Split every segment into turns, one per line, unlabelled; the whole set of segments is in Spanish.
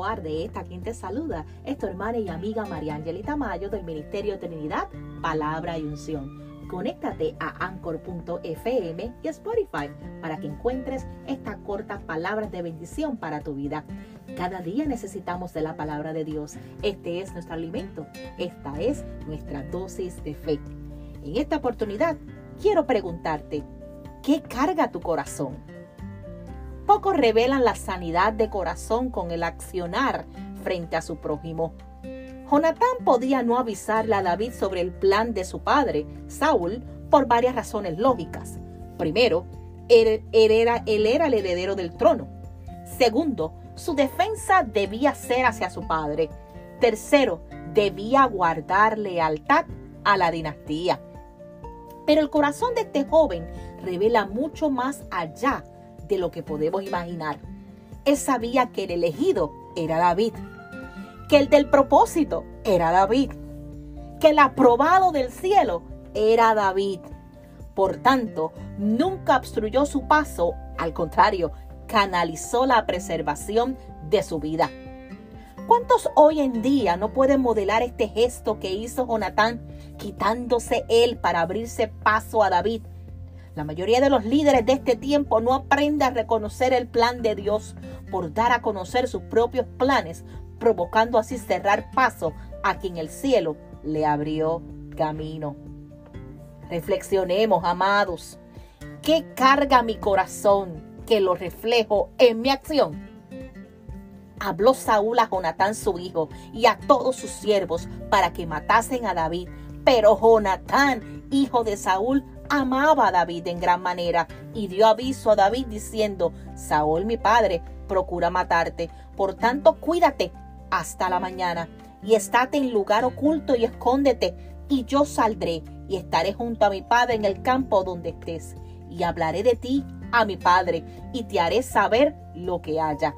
De esta quien te saluda es tu hermana y amiga María Angelita Mayo del Ministerio Trinidad, Palabra y Unción. Conéctate a anchor.fm y Spotify para que encuentres estas cortas palabras de bendición para tu vida. Cada día necesitamos de la palabra de Dios. Este es nuestro alimento. Esta es nuestra dosis de fe. En esta oportunidad quiero preguntarte, ¿qué carga tu corazón? Pocos revelan la sanidad de corazón con el accionar frente a su prójimo. Jonatán podía no avisarle a David sobre el plan de su padre, Saúl, por varias razones lógicas. Primero, él, era, él era el heredero del trono. Segundo, su defensa debía ser hacia su padre. Tercero, debía guardar lealtad a la dinastía. Pero el corazón de este joven revela mucho más allá de lo que podemos imaginar. Él sabía que el elegido era David, que el del propósito era David, que el aprobado del cielo era David. Por tanto, nunca obstruyó su paso, al contrario, canalizó la preservación de su vida. ¿Cuántos hoy en día no pueden modelar este gesto que hizo Jonatán, quitándose él para abrirse paso a David? La mayoría de los líderes de este tiempo no aprende a reconocer el plan de Dios por dar a conocer sus propios planes, provocando así cerrar paso a quien el cielo le abrió camino. Reflexionemos, amados. ¿Qué carga mi corazón que lo reflejo en mi acción? Habló Saúl a Jonatán su hijo y a todos sus siervos para que matasen a David. Pero Jonatán, hijo de Saúl, amaba a David en gran manera y dio aviso a David diciendo, Saúl mi padre procura matarte, por tanto cuídate hasta la mañana y estate en lugar oculto y escóndete y yo saldré y estaré junto a mi padre en el campo donde estés y hablaré de ti a mi padre y te haré saber lo que haya.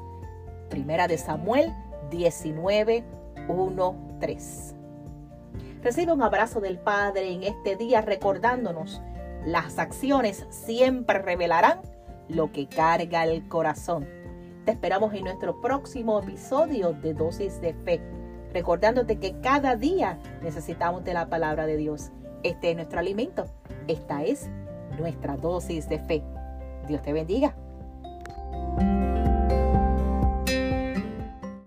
Primera de Samuel 19, 1, 3. Recibe un abrazo del Padre en este día recordándonos, las acciones siempre revelarán lo que carga el corazón. Te esperamos en nuestro próximo episodio de Dosis de Fe, recordándote que cada día necesitamos de la palabra de Dios. Este es nuestro alimento. Esta es nuestra dosis de fe. Dios te bendiga.